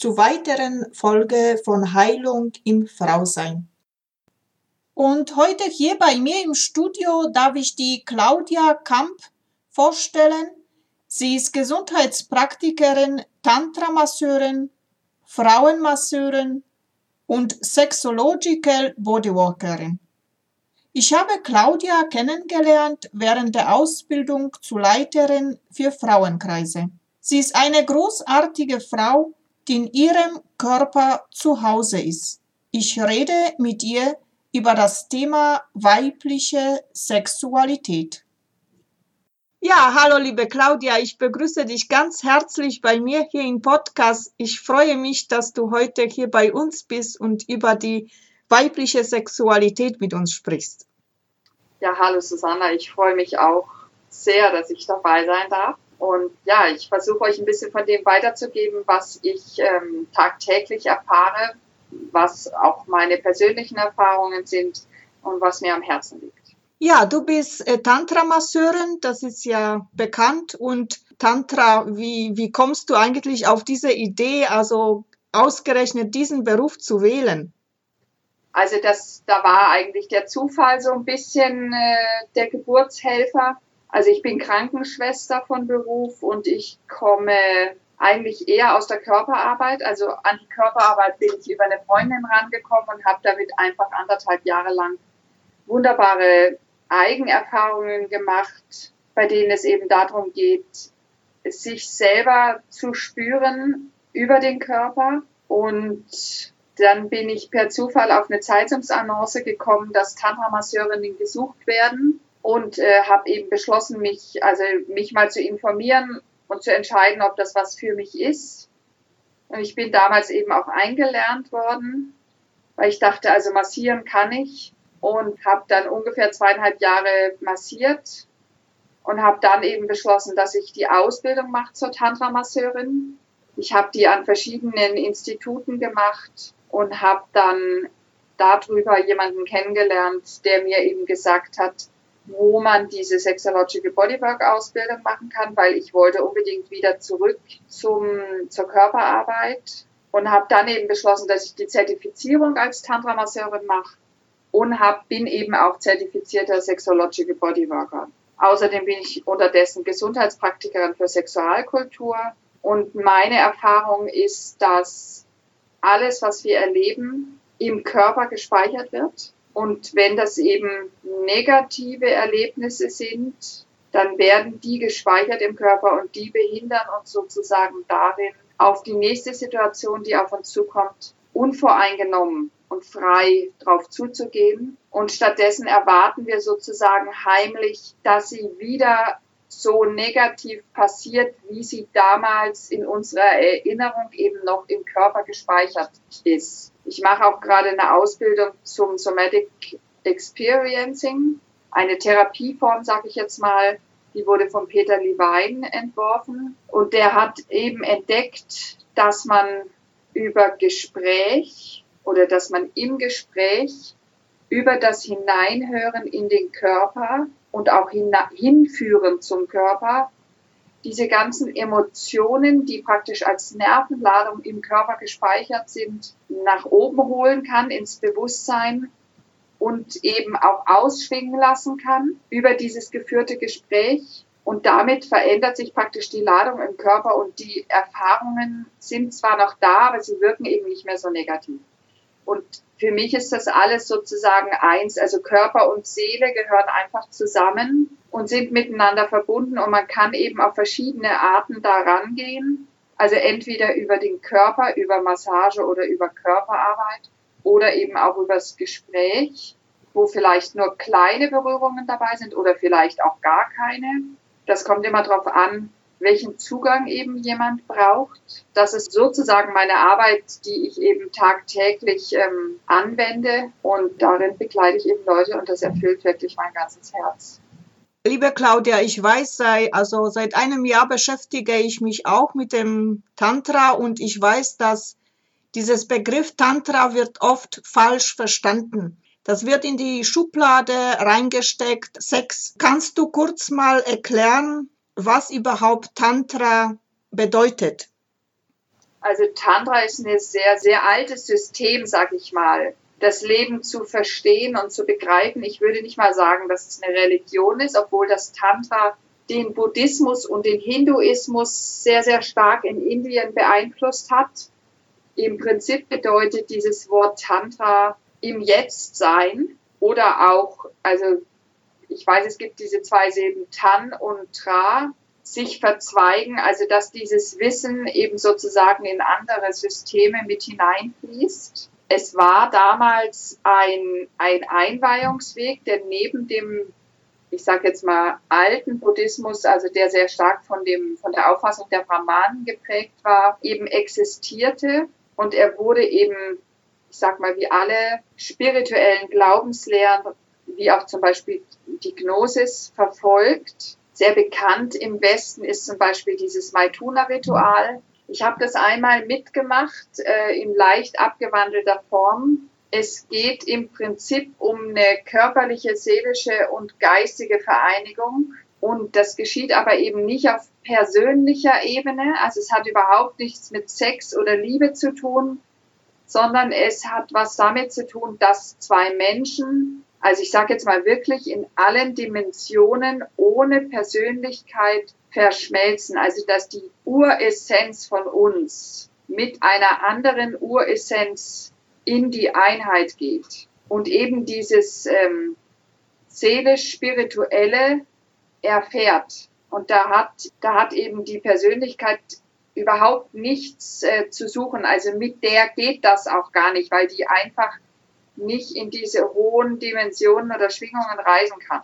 zu weiteren Folge von Heilung im Frausein. Und heute hier bei mir im Studio darf ich die Claudia Kamp vorstellen. Sie ist Gesundheitspraktikerin, Tantra-Masseurin, Frauenmasseurin, und Sexological Bodyworkerin. Ich habe Claudia kennengelernt während der Ausbildung zur Leiterin für Frauenkreise. Sie ist eine großartige Frau, in ihrem Körper zu Hause ist. Ich rede mit ihr über das Thema weibliche Sexualität. Ja, hallo liebe Claudia, ich begrüße dich ganz herzlich bei mir hier im Podcast. Ich freue mich, dass du heute hier bei uns bist und über die weibliche Sexualität mit uns sprichst. Ja, hallo Susanna, ich freue mich auch sehr, dass ich dabei sein darf. Und ja, ich versuche euch ein bisschen von dem weiterzugeben, was ich ähm, tagtäglich erfahre, was auch meine persönlichen Erfahrungen sind und was mir am Herzen liegt. Ja, du bist äh, Tantra-Masseurin, das ist ja bekannt. Und Tantra, wie, wie kommst du eigentlich auf diese Idee, also ausgerechnet diesen Beruf zu wählen? Also das, da war eigentlich der Zufall so ein bisschen äh, der Geburtshelfer. Also ich bin Krankenschwester von Beruf und ich komme eigentlich eher aus der Körperarbeit. Also an die Körperarbeit bin ich über eine Freundin rangekommen und habe damit einfach anderthalb Jahre lang wunderbare Eigenerfahrungen gemacht, bei denen es eben darum geht, sich selber zu spüren über den Körper. Und dann bin ich per Zufall auf eine Zeitungsannonce gekommen, dass Tantra-Masseurinnen gesucht werden und äh, habe eben beschlossen, mich, also mich mal zu informieren und zu entscheiden, ob das was für mich ist. Und ich bin damals eben auch eingelernt worden, weil ich dachte, also massieren kann ich und habe dann ungefähr zweieinhalb Jahre massiert und habe dann eben beschlossen, dass ich die Ausbildung mache zur Tantra-Masseurin. Ich habe die an verschiedenen Instituten gemacht und habe dann darüber jemanden kennengelernt, der mir eben gesagt hat, wo man diese Sexological Bodywork Ausbildung machen kann, weil ich wollte unbedingt wieder zurück zum, zur Körperarbeit und habe dann eben beschlossen, dass ich die Zertifizierung als Tantra-Masseurin mache und hab, bin eben auch zertifizierter Sexological Bodyworker. Außerdem bin ich unterdessen Gesundheitspraktikerin für Sexualkultur und meine Erfahrung ist, dass alles, was wir erleben, im Körper gespeichert wird. Und wenn das eben negative Erlebnisse sind, dann werden die gespeichert im Körper und die behindern uns sozusagen darin, auf die nächste Situation, die auf uns zukommt, unvoreingenommen und frei drauf zuzugehen. Und stattdessen erwarten wir sozusagen heimlich, dass sie wieder so negativ passiert, wie sie damals in unserer Erinnerung eben noch im Körper gespeichert ist. Ich mache auch gerade eine Ausbildung zum Somatic Experiencing, eine Therapieform, sage ich jetzt mal, die wurde von Peter Levine entworfen und der hat eben entdeckt, dass man über Gespräch oder dass man im Gespräch über das Hineinhören in den Körper und auch hinführen zum Körper diese ganzen Emotionen, die praktisch als Nervenladung im Körper gespeichert sind, nach oben holen kann ins Bewusstsein und eben auch ausschwingen lassen kann über dieses geführte Gespräch Und damit verändert sich praktisch die Ladung im Körper und die Erfahrungen sind zwar noch da, aber sie wirken eben nicht mehr so negativ. Und für mich ist das alles sozusagen eins. Also Körper und Seele gehören einfach zusammen und sind miteinander verbunden und man kann eben auf verschiedene Arten da rangehen. Also entweder über den Körper, über Massage oder über Körperarbeit oder eben auch übers Gespräch, wo vielleicht nur kleine Berührungen dabei sind oder vielleicht auch gar keine. Das kommt immer darauf an, welchen Zugang eben jemand braucht. Das ist sozusagen meine Arbeit, die ich eben tagtäglich ähm, anwende und darin begleite ich eben Leute und das erfüllt wirklich mein ganzes Herz. Liebe Claudia, ich weiß, sei, also seit einem Jahr beschäftige ich mich auch mit dem Tantra und ich weiß, dass dieses Begriff Tantra wird oft falsch verstanden. Das wird in die Schublade reingesteckt. Sex. Kannst du kurz mal erklären, was überhaupt Tantra bedeutet? Also Tantra ist ein sehr, sehr altes System, sag ich mal. Das Leben zu verstehen und zu begreifen. Ich würde nicht mal sagen, dass es eine Religion ist, obwohl das Tantra den Buddhismus und den Hinduismus sehr, sehr stark in Indien beeinflusst hat. Im Prinzip bedeutet dieses Wort Tantra im Jetzt sein oder auch, also ich weiß, es gibt diese zwei Silben Tan und Tra, sich verzweigen, also dass dieses Wissen eben sozusagen in andere Systeme mit hineinfließt. Es war damals ein, ein Einweihungsweg, der neben dem, ich sage jetzt mal, alten Buddhismus, also der sehr stark von, dem, von der Auffassung der Brahmanen geprägt war, eben existierte. Und er wurde eben, ich sag mal, wie alle spirituellen Glaubenslehren wie auch zum Beispiel die Gnosis verfolgt. Sehr bekannt im Westen ist zum Beispiel dieses Maituna-Ritual. Ich habe das einmal mitgemacht äh, in leicht abgewandelter Form. Es geht im Prinzip um eine körperliche, seelische und geistige Vereinigung. Und das geschieht aber eben nicht auf persönlicher Ebene. Also es hat überhaupt nichts mit Sex oder Liebe zu tun, sondern es hat was damit zu tun, dass zwei Menschen also ich sage jetzt mal wirklich in allen Dimensionen ohne Persönlichkeit verschmelzen. Also dass die Uressenz von uns mit einer anderen Uressenz in die Einheit geht. Und eben dieses ähm, seelisch-spirituelle erfährt. Und da hat, da hat eben die Persönlichkeit überhaupt nichts äh, zu suchen. Also mit der geht das auch gar nicht, weil die einfach nicht in diese hohen Dimensionen oder Schwingungen reisen kann.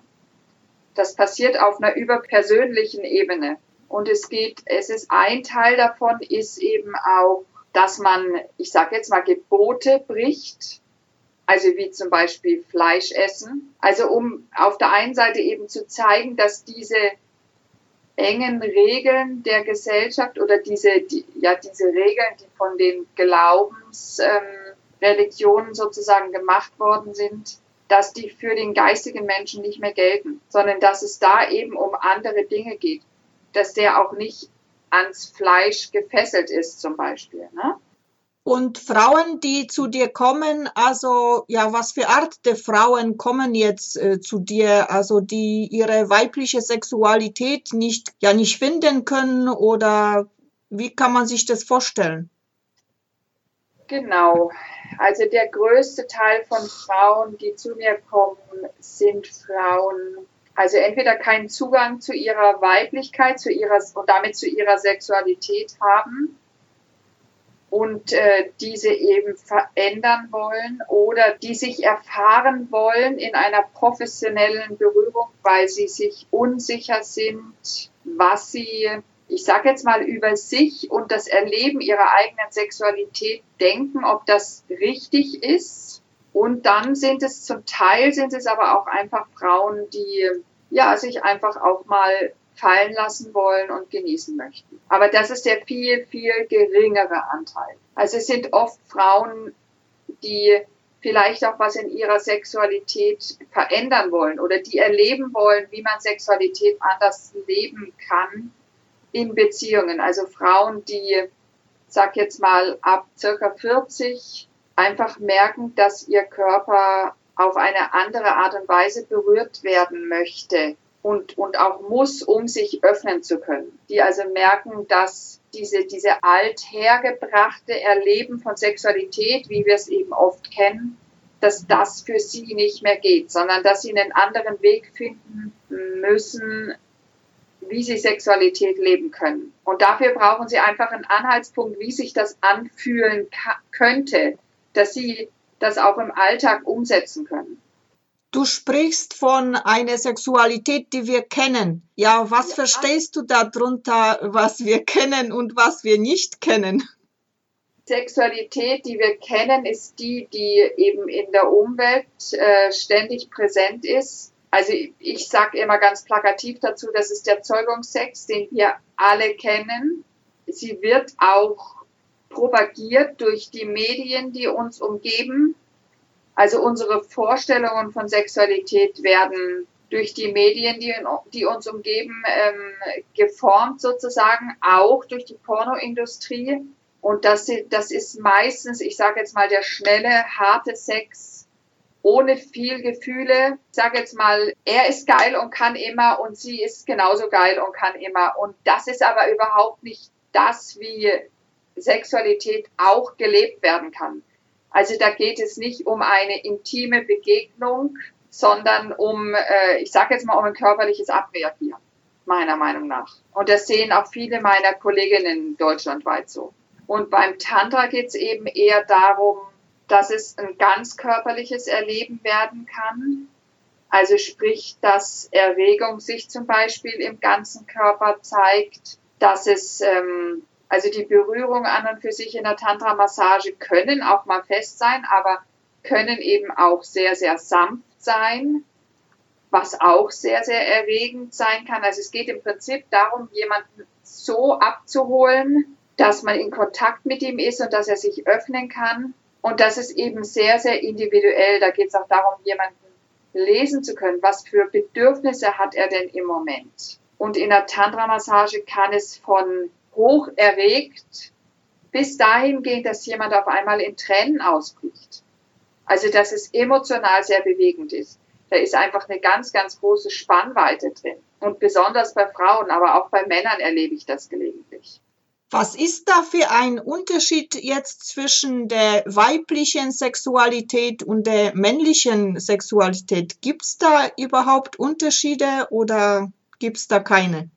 Das passiert auf einer überpersönlichen Ebene. Und es geht, es ist ein Teil davon, ist eben auch, dass man, ich sage jetzt mal, Gebote bricht. Also wie zum Beispiel Fleisch essen. Also um auf der einen Seite eben zu zeigen, dass diese engen Regeln der Gesellschaft oder diese, die, ja, diese Regeln, die von den Glaubens, ähm, Religionen sozusagen gemacht worden sind, dass die für den geistigen Menschen nicht mehr gelten, sondern dass es da eben um andere Dinge geht, dass der auch nicht ans Fleisch gefesselt ist zum Beispiel. Ne? Und Frauen, die zu dir kommen, also ja, was für Art der Frauen kommen jetzt äh, zu dir, also die ihre weibliche Sexualität nicht ja nicht finden können oder wie kann man sich das vorstellen? Genau. Also der größte Teil von Frauen, die zu mir kommen, sind Frauen, also entweder keinen Zugang zu ihrer Weiblichkeit zu ihrer, und damit zu ihrer Sexualität haben und äh, diese eben verändern wollen oder die sich erfahren wollen in einer professionellen Berührung, weil sie sich unsicher sind, was sie ich sage jetzt mal, über sich und das Erleben ihrer eigenen Sexualität denken, ob das richtig ist. Und dann sind es zum Teil sind es aber auch einfach Frauen, die ja sich einfach auch mal fallen lassen wollen und genießen möchten. Aber das ist der viel, viel geringere Anteil. Also es sind oft Frauen, die vielleicht auch was in ihrer Sexualität verändern wollen oder die erleben wollen, wie man Sexualität anders leben kann in Beziehungen. Also Frauen, die, sag jetzt mal, ab circa 40 einfach merken, dass ihr Körper auf eine andere Art und Weise berührt werden möchte und, und auch muss, um sich öffnen zu können. Die also merken, dass diese, diese althergebrachte Erleben von Sexualität, wie wir es eben oft kennen, dass das für sie nicht mehr geht, sondern dass sie einen anderen Weg finden müssen, wie sie Sexualität leben können. Und dafür brauchen sie einfach einen Anhaltspunkt, wie sich das anfühlen könnte, dass sie das auch im Alltag umsetzen können. Du sprichst von einer Sexualität, die wir kennen. Ja, was ja. verstehst du darunter, was wir kennen und was wir nicht kennen? Sexualität, die wir kennen, ist die, die eben in der Umwelt äh, ständig präsent ist. Also ich, sage immer ganz plakativ dazu, das ist der Zeugungssex, den wir alle kennen. Sie wird auch propagiert durch die Medien, die uns umgeben. Also unsere Vorstellungen von Sexualität werden durch die Medien, die, die uns umgeben, ähm, geformt sozusagen, auch durch die Pornoindustrie. Und das, das ist meistens, ich sage jetzt mal, der schnelle, harte Sex ohne viel Gefühle. Ich sage jetzt mal, er ist geil und kann immer und sie ist genauso geil und kann immer. Und das ist aber überhaupt nicht das, wie Sexualität auch gelebt werden kann. Also da geht es nicht um eine intime Begegnung, sondern um, äh, ich sage jetzt mal, um ein körperliches Abreagieren, meiner Meinung nach. Und das sehen auch viele meiner Kolleginnen deutschlandweit so. Und beim Tantra geht es eben eher darum, dass es ein ganz körperliches Erleben werden kann. Also sprich, dass Erregung sich zum Beispiel im ganzen Körper zeigt, dass es, ähm, also die Berührung an und für sich in der Tantra-Massage können auch mal fest sein, aber können eben auch sehr, sehr sanft sein, was auch sehr, sehr erregend sein kann. Also es geht im Prinzip darum, jemanden so abzuholen, dass man in Kontakt mit ihm ist und dass er sich öffnen kann. Und das ist eben sehr, sehr individuell. Da geht es auch darum, jemanden lesen zu können. Was für Bedürfnisse hat er denn im Moment? Und in der Tantra-Massage kann es von hoch erregt bis dahin gehen, dass jemand auf einmal in Tränen ausbricht. Also, dass es emotional sehr bewegend ist. Da ist einfach eine ganz, ganz große Spannweite drin. Und besonders bei Frauen, aber auch bei Männern erlebe ich das gelegentlich. Was ist da für ein Unterschied jetzt zwischen der weiblichen Sexualität und der männlichen Sexualität? Gibt es da überhaupt Unterschiede oder gibt es da keine?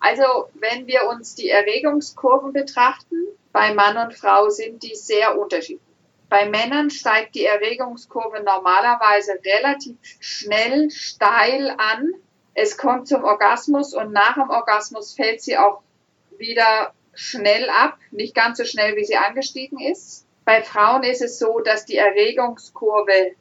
Also wenn wir uns die Erregungskurven betrachten, bei Mann und Frau sind die sehr unterschiedlich. Bei Männern steigt die Erregungskurve normalerweise relativ schnell steil an. Es kommt zum Orgasmus und nach dem Orgasmus fällt sie auch wieder schnell ab, nicht ganz so schnell, wie sie angestiegen ist. Bei Frauen ist es so, dass die Erregungskurve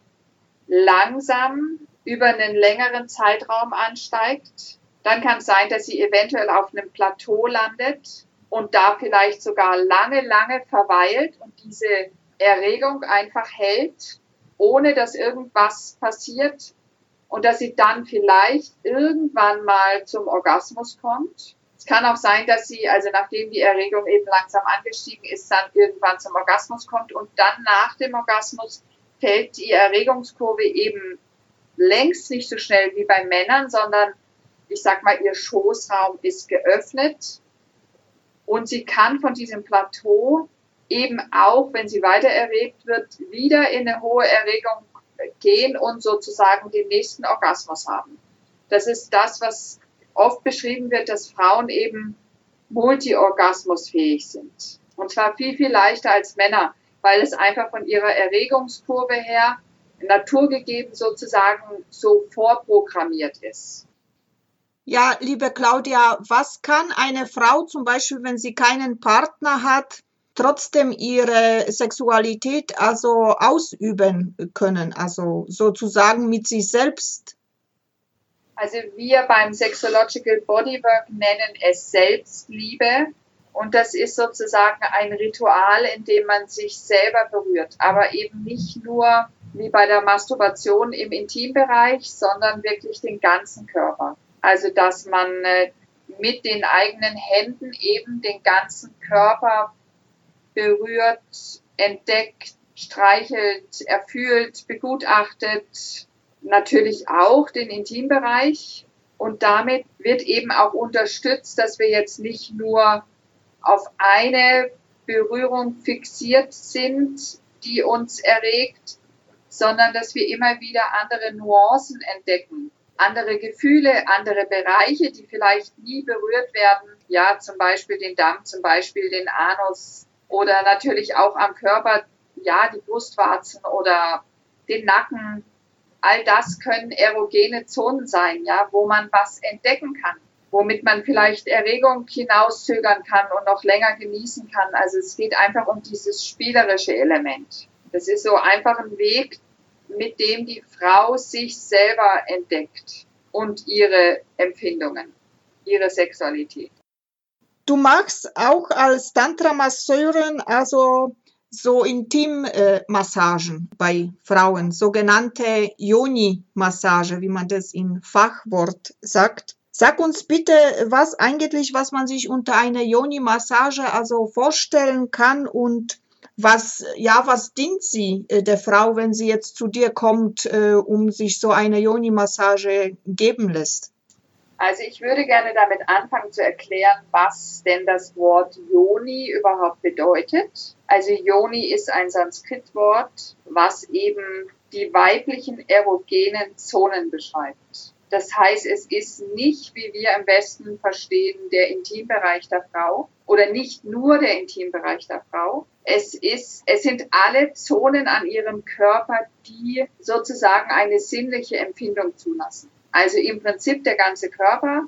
langsam über einen längeren Zeitraum ansteigt. Dann kann es sein, dass sie eventuell auf einem Plateau landet und da vielleicht sogar lange, lange verweilt und diese Erregung einfach hält, ohne dass irgendwas passiert und dass sie dann vielleicht irgendwann mal zum Orgasmus kommt kann auch sein, dass sie, also nachdem die Erregung eben langsam angestiegen ist, dann irgendwann zum Orgasmus kommt und dann nach dem Orgasmus fällt die Erregungskurve eben längst nicht so schnell wie bei Männern, sondern ich sag mal, ihr Schoßraum ist geöffnet und sie kann von diesem Plateau eben auch, wenn sie weiter erregt wird, wieder in eine hohe Erregung gehen und sozusagen den nächsten Orgasmus haben. Das ist das, was oft beschrieben wird, dass Frauen eben multiorgasmusfähig sind. Und zwar viel, viel leichter als Männer, weil es einfach von ihrer Erregungskurve her naturgegeben sozusagen so vorprogrammiert ist. Ja, liebe Claudia, was kann eine Frau zum Beispiel, wenn sie keinen Partner hat, trotzdem ihre Sexualität also ausüben können, also sozusagen mit sich selbst also wir beim Sexological Bodywork nennen es Selbstliebe. Und das ist sozusagen ein Ritual, in dem man sich selber berührt. Aber eben nicht nur wie bei der Masturbation im Intimbereich, sondern wirklich den ganzen Körper. Also dass man äh, mit den eigenen Händen eben den ganzen Körper berührt, entdeckt, streichelt, erfühlt, begutachtet, natürlich auch den Intimbereich, Und damit wird eben auch unterstützt, dass wir jetzt nicht nur auf eine Berührung fixiert sind, die uns erregt, sondern dass wir immer wieder andere Nuancen entdecken, andere Gefühle, andere Bereiche, die vielleicht nie berührt werden. Ja, zum Beispiel den Damm, zum Beispiel den Anus oder natürlich auch am Körper, ja, die Brustwarzen oder den Nacken. All das können erogene Zonen sein, ja, wo man was entdecken kann, womit man vielleicht Erregung hinauszögern kann und noch länger genießen kann. Also es geht einfach um dieses spielerische Element. Das ist so einfach ein Weg, mit dem die Frau sich selber entdeckt und ihre Empfindungen, ihre Sexualität. Du machst auch als Tantra-Masseurin also so Intimmassagen bei Frauen, sogenannte Yoni-Massage, wie man das in Fachwort sagt. Sag uns bitte, was eigentlich, was man sich unter einer Yoni-Massage also vorstellen kann und was, ja, was dient sie äh, der Frau, wenn sie jetzt zu dir kommt, äh, um sich so eine Yoni-Massage geben lässt? Also ich würde gerne damit anfangen zu erklären, was denn das Wort Yoni überhaupt bedeutet. Also Yoni ist ein Sanskritwort, was eben die weiblichen erogenen Zonen beschreibt. Das heißt, es ist nicht, wie wir im Westen verstehen, der Intimbereich der Frau oder nicht nur der Intimbereich der Frau. Es ist, es sind alle Zonen an ihrem Körper, die sozusagen eine sinnliche Empfindung zulassen. Also im Prinzip der ganze Körper.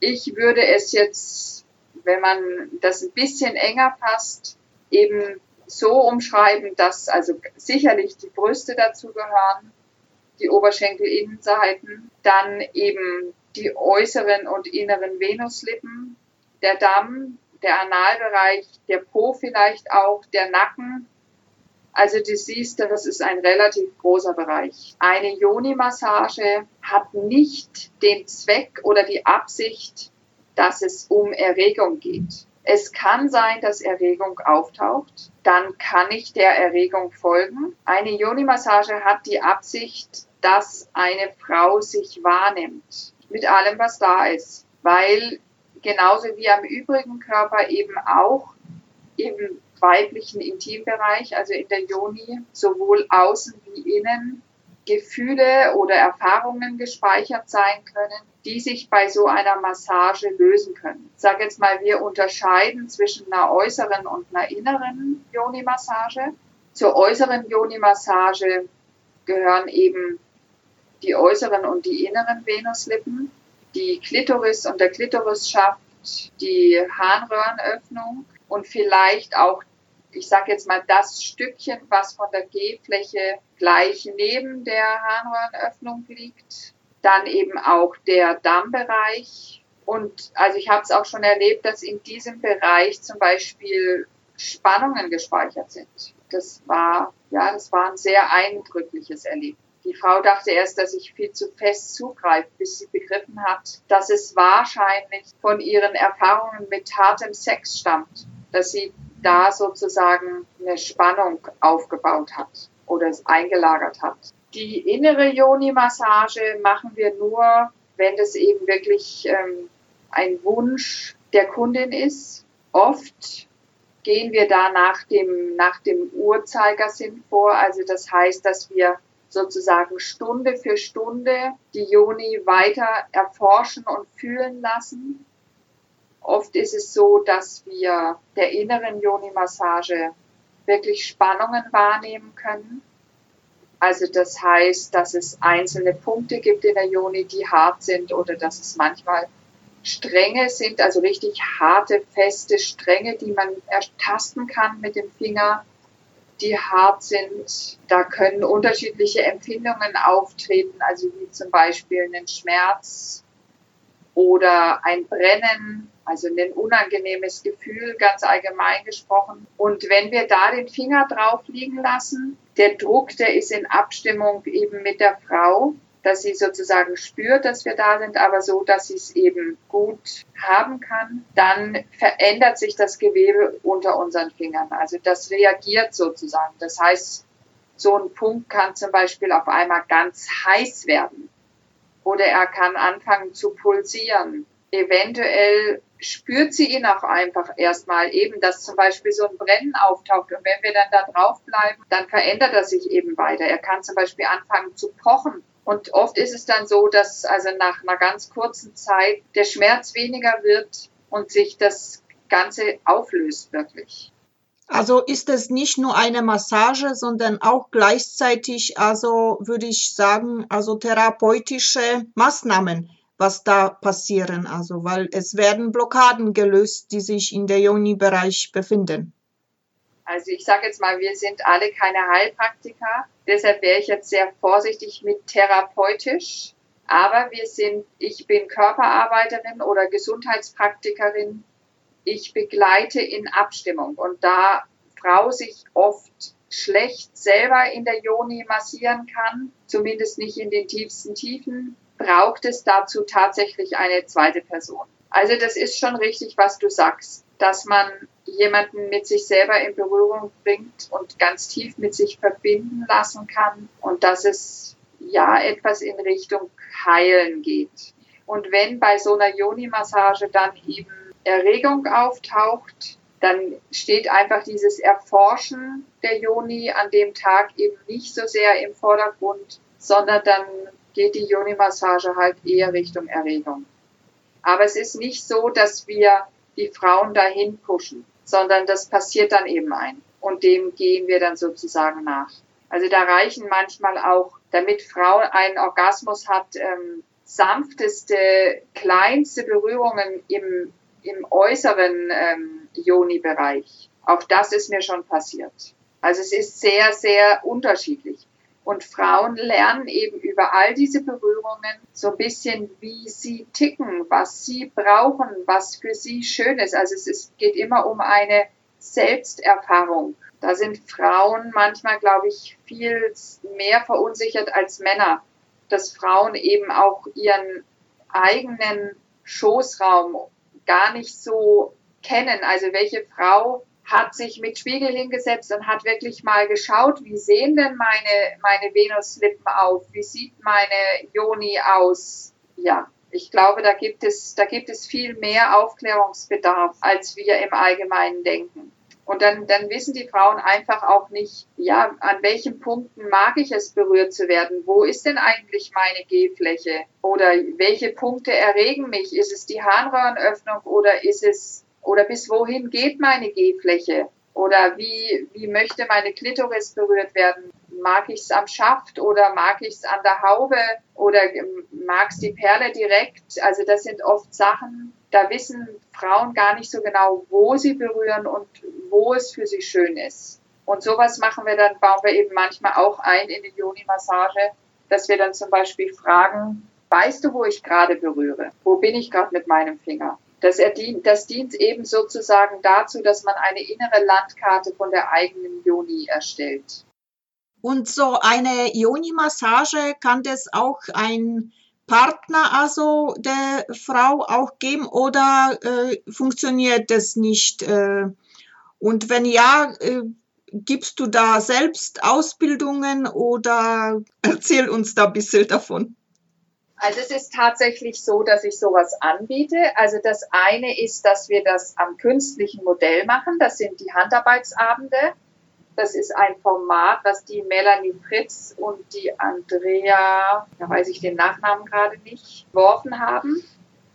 Ich würde es jetzt, wenn man das ein bisschen enger fasst, eben so umschreiben, dass also sicherlich die Brüste dazu gehören, die Oberschenkelinnenseiten, dann eben die äußeren und inneren Venuslippen, der Damm, der Analbereich, der Po vielleicht auch, der Nacken. Also du siehst, das ist ein relativ großer Bereich. Eine Yoni-Massage hat nicht den Zweck oder die Absicht, dass es um Erregung geht. Es kann sein, dass Erregung auftaucht. Dann kann ich der Erregung folgen. Eine Yoni-Massage hat die Absicht, dass eine Frau sich wahrnimmt mit allem, was da ist. Weil genauso wie am übrigen Körper eben auch im weiblichen Intimbereich, also in der Joni, sowohl außen wie innen Gefühle oder Erfahrungen gespeichert sein können, die sich bei so einer Massage lösen können. Ich sage jetzt mal, wir unterscheiden zwischen einer äußeren und einer inneren Joni-Massage. Zur äußeren Joni-Massage gehören eben die äußeren und die inneren Venuslippen, die Klitoris und der Klitorisschaft, die Harnröhrenöffnung und vielleicht auch, ich sage jetzt mal, das Stückchen, was von der G-Fläche gleich neben der Harnröhrenöffnung liegt. Dann eben auch der Dammbereich. Und also ich habe es auch schon erlebt, dass in diesem Bereich zum Beispiel Spannungen gespeichert sind. Das war, ja, das war ein sehr eindrückliches Erlebnis. Die Frau dachte erst, dass ich viel zu fest zugreife, bis sie begriffen hat, dass es wahrscheinlich von ihren Erfahrungen mit hartem Sex stammt, dass sie da sozusagen eine Spannung aufgebaut hat oder es eingelagert hat. Die innere Yoni-Massage machen wir nur, wenn das eben wirklich ähm, ein Wunsch der Kundin ist. Oft gehen wir da nach dem, nach dem Uhrzeigersinn vor. Also das heißt, dass wir sozusagen Stunde für Stunde die Joni weiter erforschen und fühlen lassen. Oft ist es so, dass wir der inneren Joni-Massage wirklich Spannungen wahrnehmen können. Also das heißt, dass es einzelne Punkte gibt in der Joni, die hart sind oder dass es manchmal Stränge sind, also richtig harte, feste Stränge, die man ertasten kann mit dem Finger die hart sind. Da können unterschiedliche Empfindungen auftreten, also wie zum Beispiel einen Schmerz oder ein Brennen, also ein unangenehmes Gefühl, ganz allgemein gesprochen. Und wenn wir da den Finger drauf liegen lassen, der Druck, der ist in Abstimmung eben mit der Frau dass sie sozusagen spürt, dass wir da sind, aber so, dass sie es eben gut haben kann, dann verändert sich das Gewebe unter unseren Fingern. Also das reagiert sozusagen. Das heißt, so ein Punkt kann zum Beispiel auf einmal ganz heiß werden oder er kann anfangen zu pulsieren. Eventuell spürt sie ihn auch einfach erstmal eben, dass zum Beispiel so ein Brennen auftaucht und wenn wir dann da drauf bleiben, dann verändert er sich eben weiter. Er kann zum Beispiel anfangen zu pochen und oft ist es dann so, dass also nach einer ganz kurzen Zeit der Schmerz weniger wird und sich das Ganze auflöst wirklich. Also ist es nicht nur eine Massage, sondern auch gleichzeitig, also würde ich sagen, also therapeutische Maßnahmen, was da passieren. Also, weil es werden Blockaden gelöst, die sich in der Joni-Bereich befinden. Also ich sage jetzt mal, wir sind alle keine Heilpraktiker. Deshalb wäre ich jetzt sehr vorsichtig mit therapeutisch. Aber wir sind, ich bin Körperarbeiterin oder Gesundheitspraktikerin ich begleite in Abstimmung. Und da Frau sich oft schlecht selber in der Joni massieren kann, zumindest nicht in den tiefsten Tiefen, braucht es dazu tatsächlich eine zweite Person. Also das ist schon richtig, was du sagst, dass man jemanden mit sich selber in Berührung bringt und ganz tief mit sich verbinden lassen kann und dass es ja etwas in Richtung Heilen geht. Und wenn bei so einer Joni-Massage dann eben Erregung auftaucht, dann steht einfach dieses Erforschen der Joni an dem Tag eben nicht so sehr im Vordergrund, sondern dann geht die Joni-Massage halt eher Richtung Erregung. Aber es ist nicht so, dass wir die Frauen dahin pushen, sondern das passiert dann eben ein. Und dem gehen wir dann sozusagen nach. Also da reichen manchmal auch, damit Frau einen Orgasmus hat, ähm, sanfteste, kleinste Berührungen im im äußeren ähm, Joni-Bereich. Auch das ist mir schon passiert. Also es ist sehr, sehr unterschiedlich. Und Frauen lernen eben über all diese Berührungen so ein bisschen, wie sie ticken, was sie brauchen, was für sie schön ist. Also es ist, geht immer um eine Selbsterfahrung. Da sind Frauen manchmal, glaube ich, viel mehr verunsichert als Männer, dass Frauen eben auch ihren eigenen Schoßraum gar nicht so kennen. Also welche Frau hat sich mit Spiegel hingesetzt und hat wirklich mal geschaut, wie sehen denn meine, meine Venuslippen auf? Wie sieht meine Joni aus? Ja, ich glaube, da gibt es, da gibt es viel mehr Aufklärungsbedarf, als wir im Allgemeinen denken. Und dann, dann wissen die Frauen einfach auch nicht, ja, an welchen Punkten mag ich es berührt zu werden? Wo ist denn eigentlich meine Gehfläche? Oder welche Punkte erregen mich? Ist es die Harnröhrenöffnung oder ist es, oder bis wohin geht meine Gehfläche? Oder wie, wie möchte meine Klitoris berührt werden? Mag ich es am Schaft oder mag ich es an der Haube oder mag es die Perle direkt? Also das sind oft Sachen, da wissen Frauen gar nicht so genau, wo sie berühren und wo es für sie schön ist. Und sowas machen wir dann, bauen wir eben manchmal auch ein in die Yoni-Massage, dass wir dann zum Beispiel fragen, weißt du, wo ich gerade berühre? Wo bin ich gerade mit meinem Finger? Das, dient, das dient eben sozusagen dazu, dass man eine innere Landkarte von der eigenen Yoni erstellt. Und so eine Yoni-Massage kann das auch ein Partner also der Frau auch geben oder äh, funktioniert das nicht? Äh, und wenn ja, äh, gibst du da selbst Ausbildungen oder erzähl uns da ein bisschen davon? Also es ist tatsächlich so, dass ich sowas anbiete. Also das eine ist, dass wir das am künstlichen Modell machen. Das sind die Handarbeitsabende. Das ist ein Format, was die Melanie Fritz und die Andrea, da weiß ich den Nachnamen gerade nicht, geworfen haben.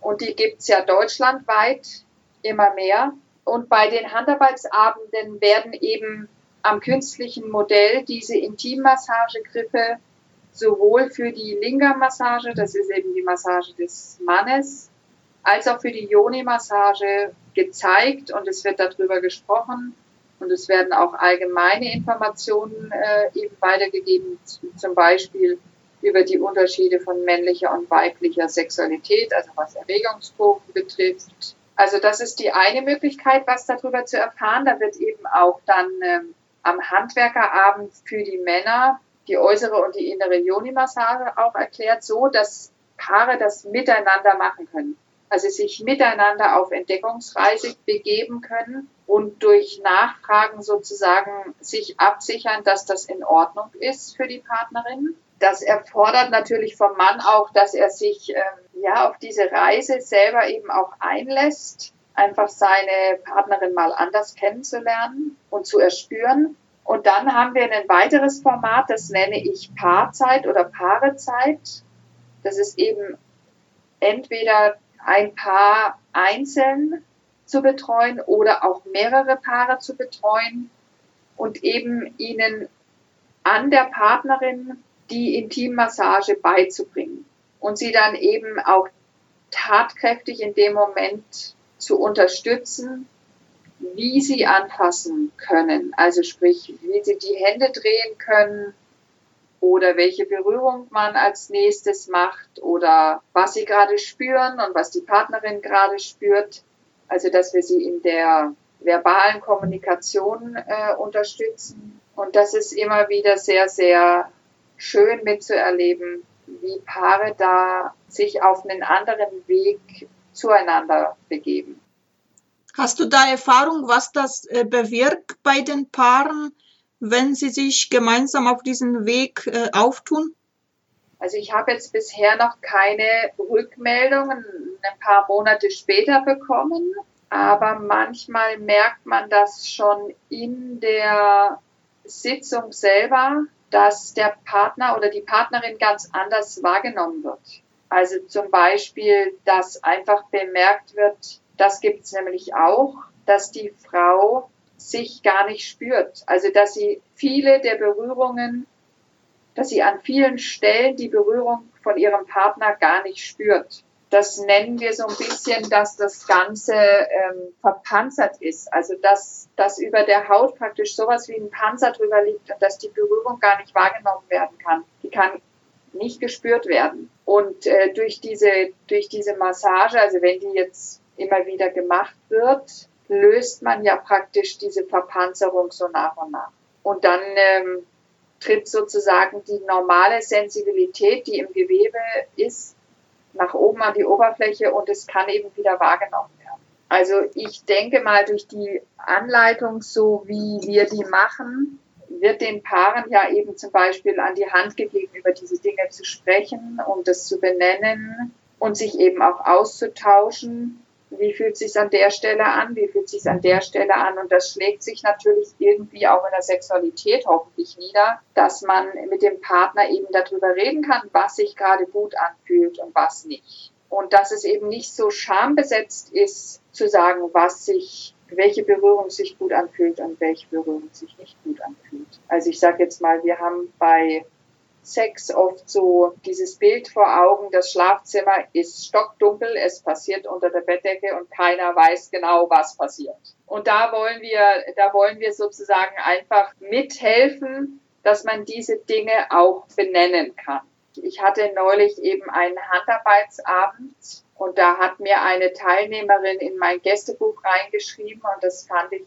Und die gibt's ja deutschlandweit immer mehr. Und bei den Handarbeitsabenden werden eben am künstlichen Modell diese Intimmmassagegriffe sowohl für die Linga-Massage, das ist eben die Massage des Mannes, als auch für die Yoni-Massage gezeigt und es wird darüber gesprochen und es werden auch allgemeine Informationen äh, eben weitergegeben, zum Beispiel über die Unterschiede von männlicher und weiblicher Sexualität, also was Erregungskurven betrifft. Also das ist die eine Möglichkeit, was darüber zu erfahren. Da wird eben auch dann ähm, am Handwerkerabend für die Männer die äußere und die innere Yoni-Massage auch erklärt, so dass Paare das miteinander machen können also sich miteinander auf Entdeckungsreise begeben können und durch Nachfragen sozusagen sich absichern, dass das in Ordnung ist für die Partnerin. das erfordert natürlich vom Mann auch, dass er sich ähm, ja auf diese Reise selber eben auch einlässt, einfach seine Partnerin mal anders kennenzulernen und zu erspüren. Und dann haben wir ein weiteres Format, das nenne ich Paarzeit oder Paarezeit. Das ist eben entweder ein Paar einzeln zu betreuen oder auch mehrere Paare zu betreuen und eben ihnen an der Partnerin die Intimmassage beizubringen und sie dann eben auch tatkräftig in dem Moment zu unterstützen, wie sie anfassen können. Also sprich, wie sie die Hände drehen können oder welche Berührung man als nächstes macht oder was sie gerade spüren und was die Partnerin gerade spürt. Also dass wir sie in der verbalen Kommunikation äh, unterstützen. Und das ist immer wieder sehr, sehr schön mitzuerleben, wie Paare da sich auf einen anderen Weg zueinander begeben. Hast du da Erfahrung, was das äh, bewirkt bei den Paaren, wenn sie sich gemeinsam auf diesen Weg äh, auftun? Also ich habe jetzt bisher noch keine Rückmeldungen ein paar Monate später bekommen, aber manchmal merkt man das schon in der Sitzung selber, dass der Partner oder die Partnerin ganz anders wahrgenommen wird. Also zum Beispiel, dass einfach bemerkt wird, das gibt es nämlich auch, dass die Frau sich gar nicht spürt. Also dass sie viele der Berührungen, dass sie an vielen Stellen die Berührung von ihrem Partner gar nicht spürt. Das nennen wir so ein bisschen, dass das Ganze ähm, verpanzert ist. Also dass, dass über der Haut praktisch sowas wie ein Panzer drüber liegt und dass die Berührung gar nicht wahrgenommen werden kann. Die kann nicht gespürt werden. Und äh, durch diese durch diese Massage, also wenn die jetzt immer wieder gemacht wird, löst man ja praktisch diese Verpanzerung so nach und nach. Und dann ähm, tritt sozusagen die normale Sensibilität, die im Gewebe ist, nach oben an die Oberfläche und es kann eben wieder wahrgenommen werden. Also ich denke mal, durch die Anleitung, so wie wir die machen, wird den Paaren ja eben zum Beispiel an die Hand gegeben, über diese Dinge zu sprechen und das zu benennen und sich eben auch auszutauschen wie fühlt sich an der Stelle an, wie fühlt sich an der Stelle an und das schlägt sich natürlich irgendwie auch in der Sexualität hoffentlich nieder, dass man mit dem Partner eben darüber reden kann, was sich gerade gut anfühlt und was nicht. Und dass es eben nicht so schambesetzt ist, zu sagen, was sich, welche Berührung sich gut anfühlt und welche Berührung sich nicht gut anfühlt. Also ich sage jetzt mal, wir haben bei Sex oft so dieses Bild vor Augen, das Schlafzimmer ist stockdunkel, es passiert unter der Bettdecke und keiner weiß genau, was passiert. Und da wollen wir, da wollen wir sozusagen einfach mithelfen, dass man diese Dinge auch benennen kann. Ich hatte neulich eben einen Handarbeitsabend und da hat mir eine Teilnehmerin in mein Gästebuch reingeschrieben und das fand ich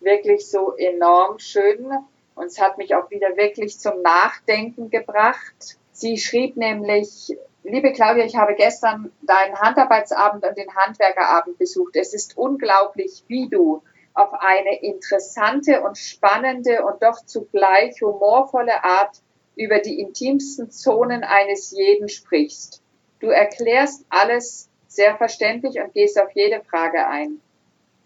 wirklich so enorm schön und es hat mich auch wieder wirklich zum Nachdenken gebracht. Sie schrieb nämlich, liebe Claudia, ich habe gestern deinen Handarbeitsabend und den Handwerkerabend besucht. Es ist unglaublich, wie du auf eine interessante und spannende und doch zugleich humorvolle Art über die intimsten Zonen eines jeden sprichst. Du erklärst alles sehr verständlich und gehst auf jede Frage ein.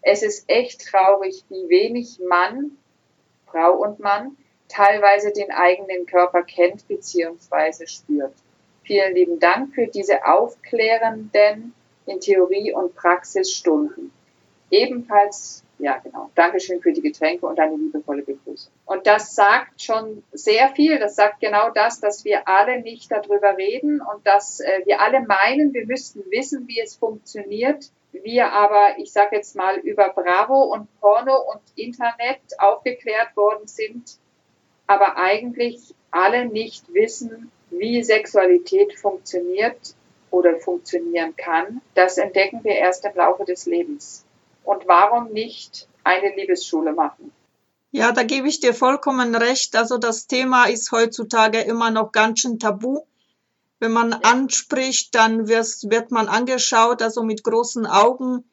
Es ist echt traurig, wie wenig Mann Frau und Mann, teilweise den eigenen Körper kennt bzw. spürt. Vielen lieben Dank für diese aufklärenden in Theorie und Praxis Stunden. Ebenfalls, ja genau, Dankeschön für die Getränke und eine liebevolle Begrüßung. Und das sagt schon sehr viel. Das sagt genau das, dass wir alle nicht darüber reden und dass äh, wir alle meinen, wir müssten wissen, wie es funktioniert wir aber, ich sage jetzt mal, über Bravo und Porno und Internet aufgeklärt worden sind, aber eigentlich alle nicht wissen, wie Sexualität funktioniert oder funktionieren kann. Das entdecken wir erst im Laufe des Lebens. Und warum nicht eine Liebesschule machen? Ja, da gebe ich dir vollkommen recht. Also das Thema ist heutzutage immer noch ganz schön tabu. Wenn man anspricht, dann wirst, wird man angeschaut, also mit großen Augen,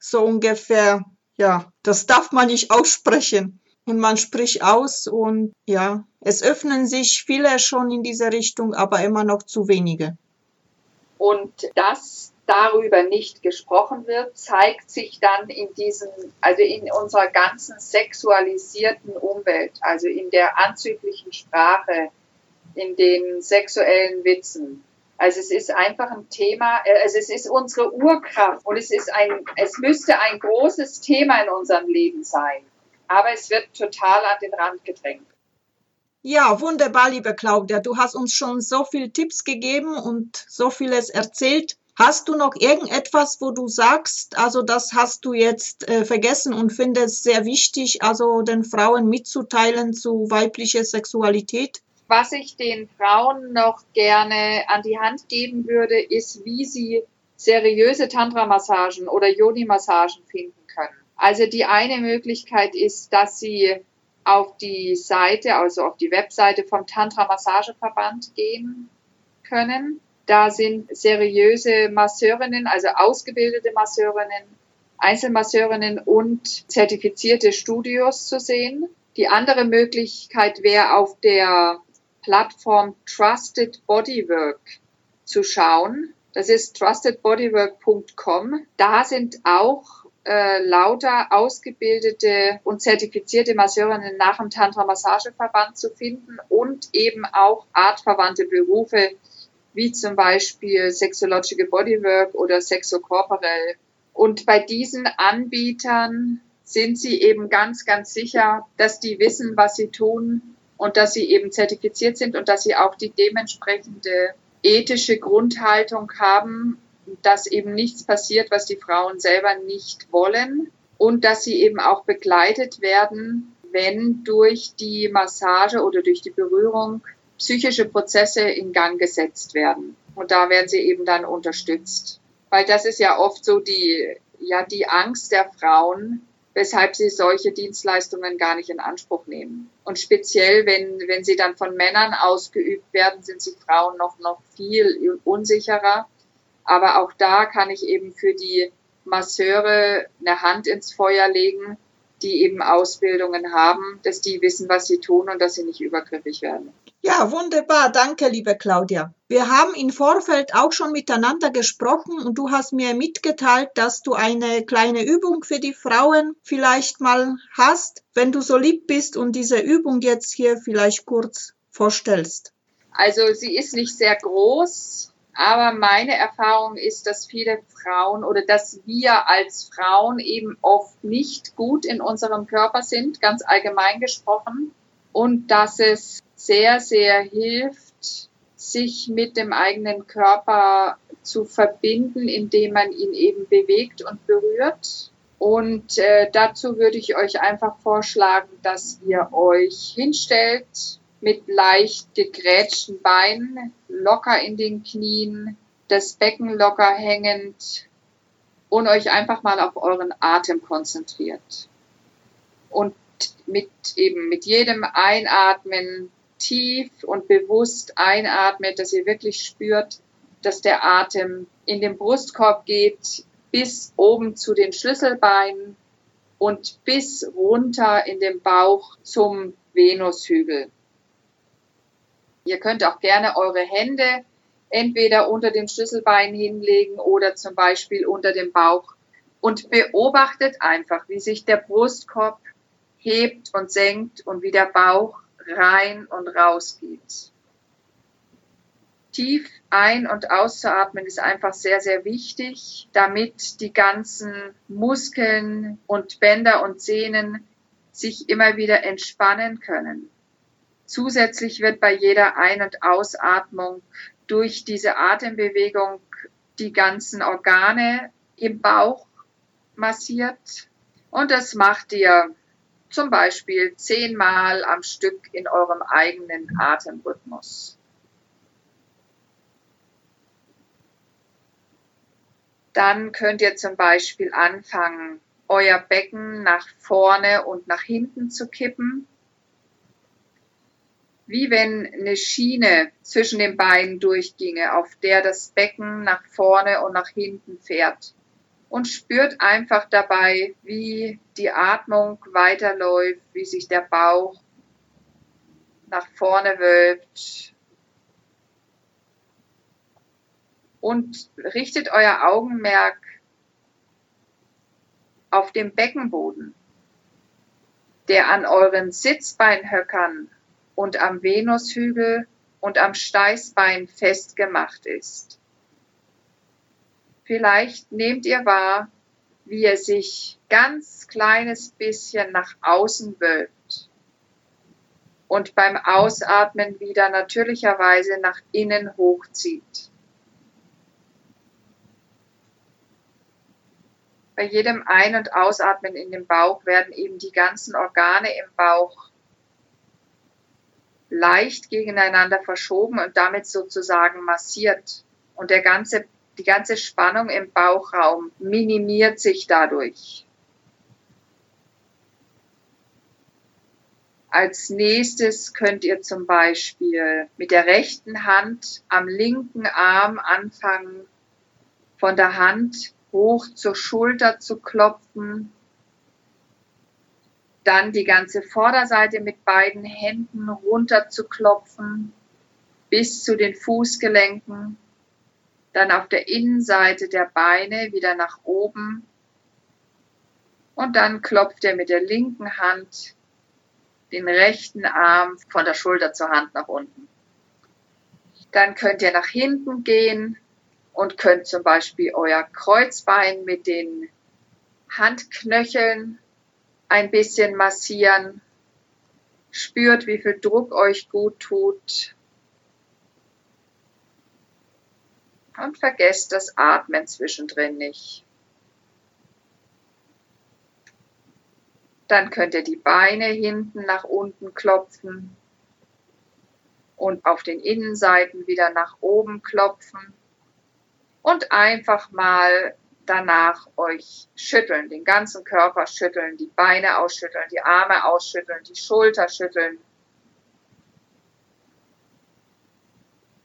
so ungefähr, ja, das darf man nicht aussprechen. und man spricht aus und ja, es öffnen sich viele schon in diese Richtung, aber immer noch zu wenige. Und dass darüber nicht gesprochen wird, zeigt sich dann in diesem, also in unserer ganzen sexualisierten Umwelt, also in der anzüglichen Sprache, in den sexuellen Witzen. Also es ist einfach ein Thema, äh, also es ist unsere Urkraft und es ist ein, es müsste ein großes Thema in unserem Leben sein aber es wird total an den Rand gedrängt. Ja, wunderbar, liebe Claudia. Du hast uns schon so viele Tipps gegeben und so vieles erzählt. Hast du noch irgendetwas, wo du sagst, also das hast du jetzt äh, vergessen und findest sehr wichtig, also den Frauen mitzuteilen zu weiblicher Sexualität? Was ich den Frauen noch gerne an die Hand geben würde, ist, wie sie seriöse Tantra-Massagen oder Yoni-Massagen finden können. Also die eine Möglichkeit ist, dass Sie auf die Seite, also auf die Webseite vom Tantra Massageverband gehen können. Da sind seriöse Masseurinnen, also ausgebildete Masseurinnen, Einzelmasseurinnen und zertifizierte Studios zu sehen. Die andere Möglichkeit wäre auf der Plattform Trusted Bodywork zu schauen. Das ist trustedbodywork.com. Da sind auch äh, lauter ausgebildete und zertifizierte Masseurinnen nach dem Tantra-Massageverband zu finden und eben auch artverwandte Berufe wie zum Beispiel Sexological Bodywork oder Sexocorporell. Und bei diesen Anbietern sind sie eben ganz, ganz sicher, dass die wissen, was sie tun und dass sie eben zertifiziert sind und dass sie auch die dementsprechende ethische Grundhaltung haben, dass eben nichts passiert, was die Frauen selber nicht wollen und dass sie eben auch begleitet werden, wenn durch die Massage oder durch die Berührung psychische Prozesse in Gang gesetzt werden. Und da werden sie eben dann unterstützt. Weil das ist ja oft so die, ja, die Angst der Frauen, weshalb sie solche Dienstleistungen gar nicht in Anspruch nehmen. Und speziell, wenn, wenn sie dann von Männern ausgeübt werden, sind sie Frauen noch, noch viel unsicherer aber auch da kann ich eben für die Masseure eine Hand ins Feuer legen, die eben Ausbildungen haben, dass die wissen, was sie tun und dass sie nicht übergriffig werden. Ja, wunderbar. Danke, liebe Claudia. Wir haben im Vorfeld auch schon miteinander gesprochen und du hast mir mitgeteilt, dass du eine kleine Übung für die Frauen vielleicht mal hast, wenn du so lieb bist und diese Übung jetzt hier vielleicht kurz vorstellst. Also sie ist nicht sehr groß. Aber meine Erfahrung ist, dass viele Frauen oder dass wir als Frauen eben oft nicht gut in unserem Körper sind, ganz allgemein gesprochen. Und dass es sehr, sehr hilft, sich mit dem eigenen Körper zu verbinden, indem man ihn eben bewegt und berührt. Und äh, dazu würde ich euch einfach vorschlagen, dass ihr euch hinstellt mit leicht gegrätschten Beinen, locker in den Knien, das Becken locker hängend und euch einfach mal auf euren Atem konzentriert. Und mit eben mit jedem Einatmen tief und bewusst einatmet, dass ihr wirklich spürt, dass der Atem in den Brustkorb geht, bis oben zu den Schlüsselbeinen und bis runter in den Bauch zum Venushügel. Ihr könnt auch gerne eure Hände entweder unter dem Schlüsselbein hinlegen oder zum Beispiel unter dem Bauch und beobachtet einfach, wie sich der Brustkorb hebt und senkt und wie der Bauch rein und raus geht. Tief ein- und auszuatmen ist einfach sehr, sehr wichtig, damit die ganzen Muskeln und Bänder und Sehnen sich immer wieder entspannen können. Zusätzlich wird bei jeder Ein- und Ausatmung durch diese Atembewegung die ganzen Organe im Bauch massiert. Und das macht ihr zum Beispiel zehnmal am Stück in eurem eigenen Atemrhythmus. Dann könnt ihr zum Beispiel anfangen, euer Becken nach vorne und nach hinten zu kippen wie wenn eine Schiene zwischen den Beinen durchginge, auf der das Becken nach vorne und nach hinten fährt. und spürt einfach dabei, wie die Atmung weiterläuft, wie sich der Bauch nach vorne wölbt. Und richtet euer Augenmerk auf den Beckenboden, der an euren Sitzbeinhöckern und am Venushügel und am Steißbein festgemacht ist. Vielleicht nehmt ihr wahr, wie er sich ganz kleines bisschen nach außen wölbt und beim Ausatmen wieder natürlicherweise nach innen hochzieht. Bei jedem Ein- und Ausatmen in den Bauch werden eben die ganzen Organe im Bauch leicht gegeneinander verschoben und damit sozusagen massiert. Und der ganze, die ganze Spannung im Bauchraum minimiert sich dadurch. Als nächstes könnt ihr zum Beispiel mit der rechten Hand am linken Arm anfangen, von der Hand hoch zur Schulter zu klopfen. Dann die ganze Vorderseite mit beiden Händen runter zu klopfen bis zu den Fußgelenken. Dann auf der Innenseite der Beine wieder nach oben. Und dann klopft er mit der linken Hand den rechten Arm von der Schulter zur Hand nach unten. Dann könnt ihr nach hinten gehen, und könnt zum Beispiel euer Kreuzbein mit den Handknöcheln ein bisschen massieren. Spürt, wie viel Druck euch gut tut. Und vergesst das Atmen zwischendrin nicht. Dann könnt ihr die Beine hinten nach unten klopfen und auf den Innenseiten wieder nach oben klopfen und einfach mal danach euch schütteln, den ganzen Körper schütteln, die Beine ausschütteln, die Arme ausschütteln, die Schulter schütteln.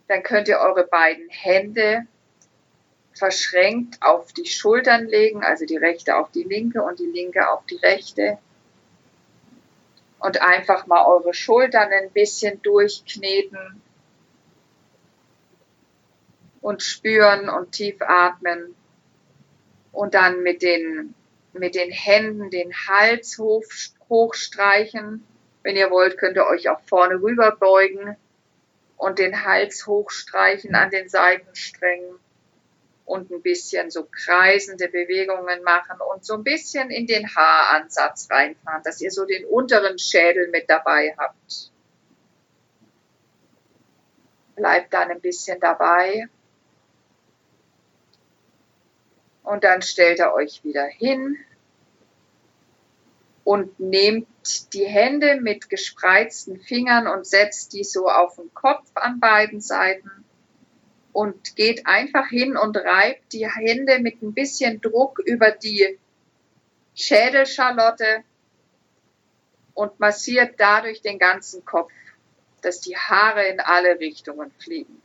Dann könnt ihr eure beiden Hände verschränkt auf die Schultern legen, also die rechte auf die linke und die linke auf die rechte. Und einfach mal eure Schultern ein bisschen durchkneten und spüren und tief atmen und dann mit den, mit den Händen den Hals hoch, hochstreichen. Wenn ihr wollt, könnt ihr euch auch vorne rüber beugen und den Hals hochstreichen an den Seitensträngen und ein bisschen so kreisende Bewegungen machen und so ein bisschen in den Haaransatz reinfahren, dass ihr so den unteren Schädel mit dabei habt. Bleibt dann ein bisschen dabei. Und dann stellt er euch wieder hin und nehmt die Hände mit gespreizten Fingern und setzt die so auf den Kopf an beiden Seiten und geht einfach hin und reibt die Hände mit ein bisschen Druck über die Schädelschalotte und massiert dadurch den ganzen Kopf, dass die Haare in alle Richtungen fliegen.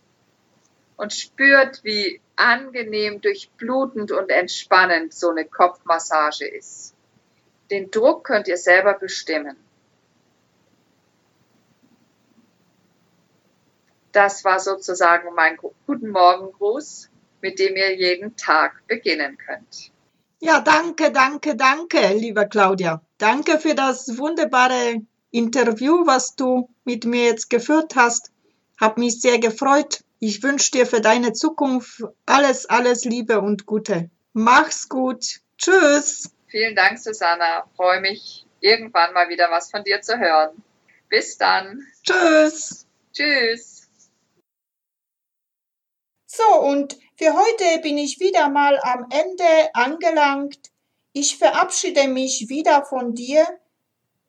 Und spürt, wie angenehm, durchblutend und entspannend so eine Kopfmassage ist. Den Druck könnt ihr selber bestimmen. Das war sozusagen mein Guten Morgen Gruß, mit dem ihr jeden Tag beginnen könnt. Ja, danke, danke, danke, liebe Claudia. Danke für das wunderbare Interview, was du mit mir jetzt geführt hast. Hab mich sehr gefreut. Ich wünsche dir für deine Zukunft alles, alles Liebe und Gute. Mach's gut. Tschüss. Vielen Dank, Susanna. Freue mich, irgendwann mal wieder was von dir zu hören. Bis dann. Tschüss. Tschüss. So, und für heute bin ich wieder mal am Ende angelangt. Ich verabschiede mich wieder von dir.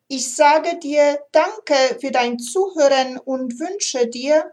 Ich sage dir Danke für dein Zuhören und wünsche dir,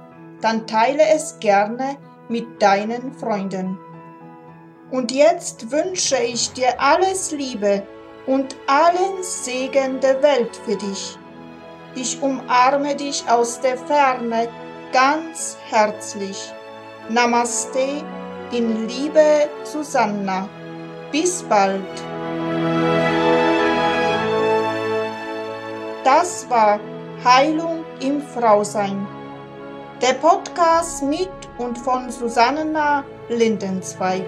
dann teile es gerne mit deinen Freunden. Und jetzt wünsche ich dir alles Liebe und allen Segen der Welt für dich. Ich umarme dich aus der Ferne ganz herzlich. Namaste in Liebe Susanna. Bis bald. Das war Heilung im Frausein. Der Podcast mit und von Susanna Lindenzweig.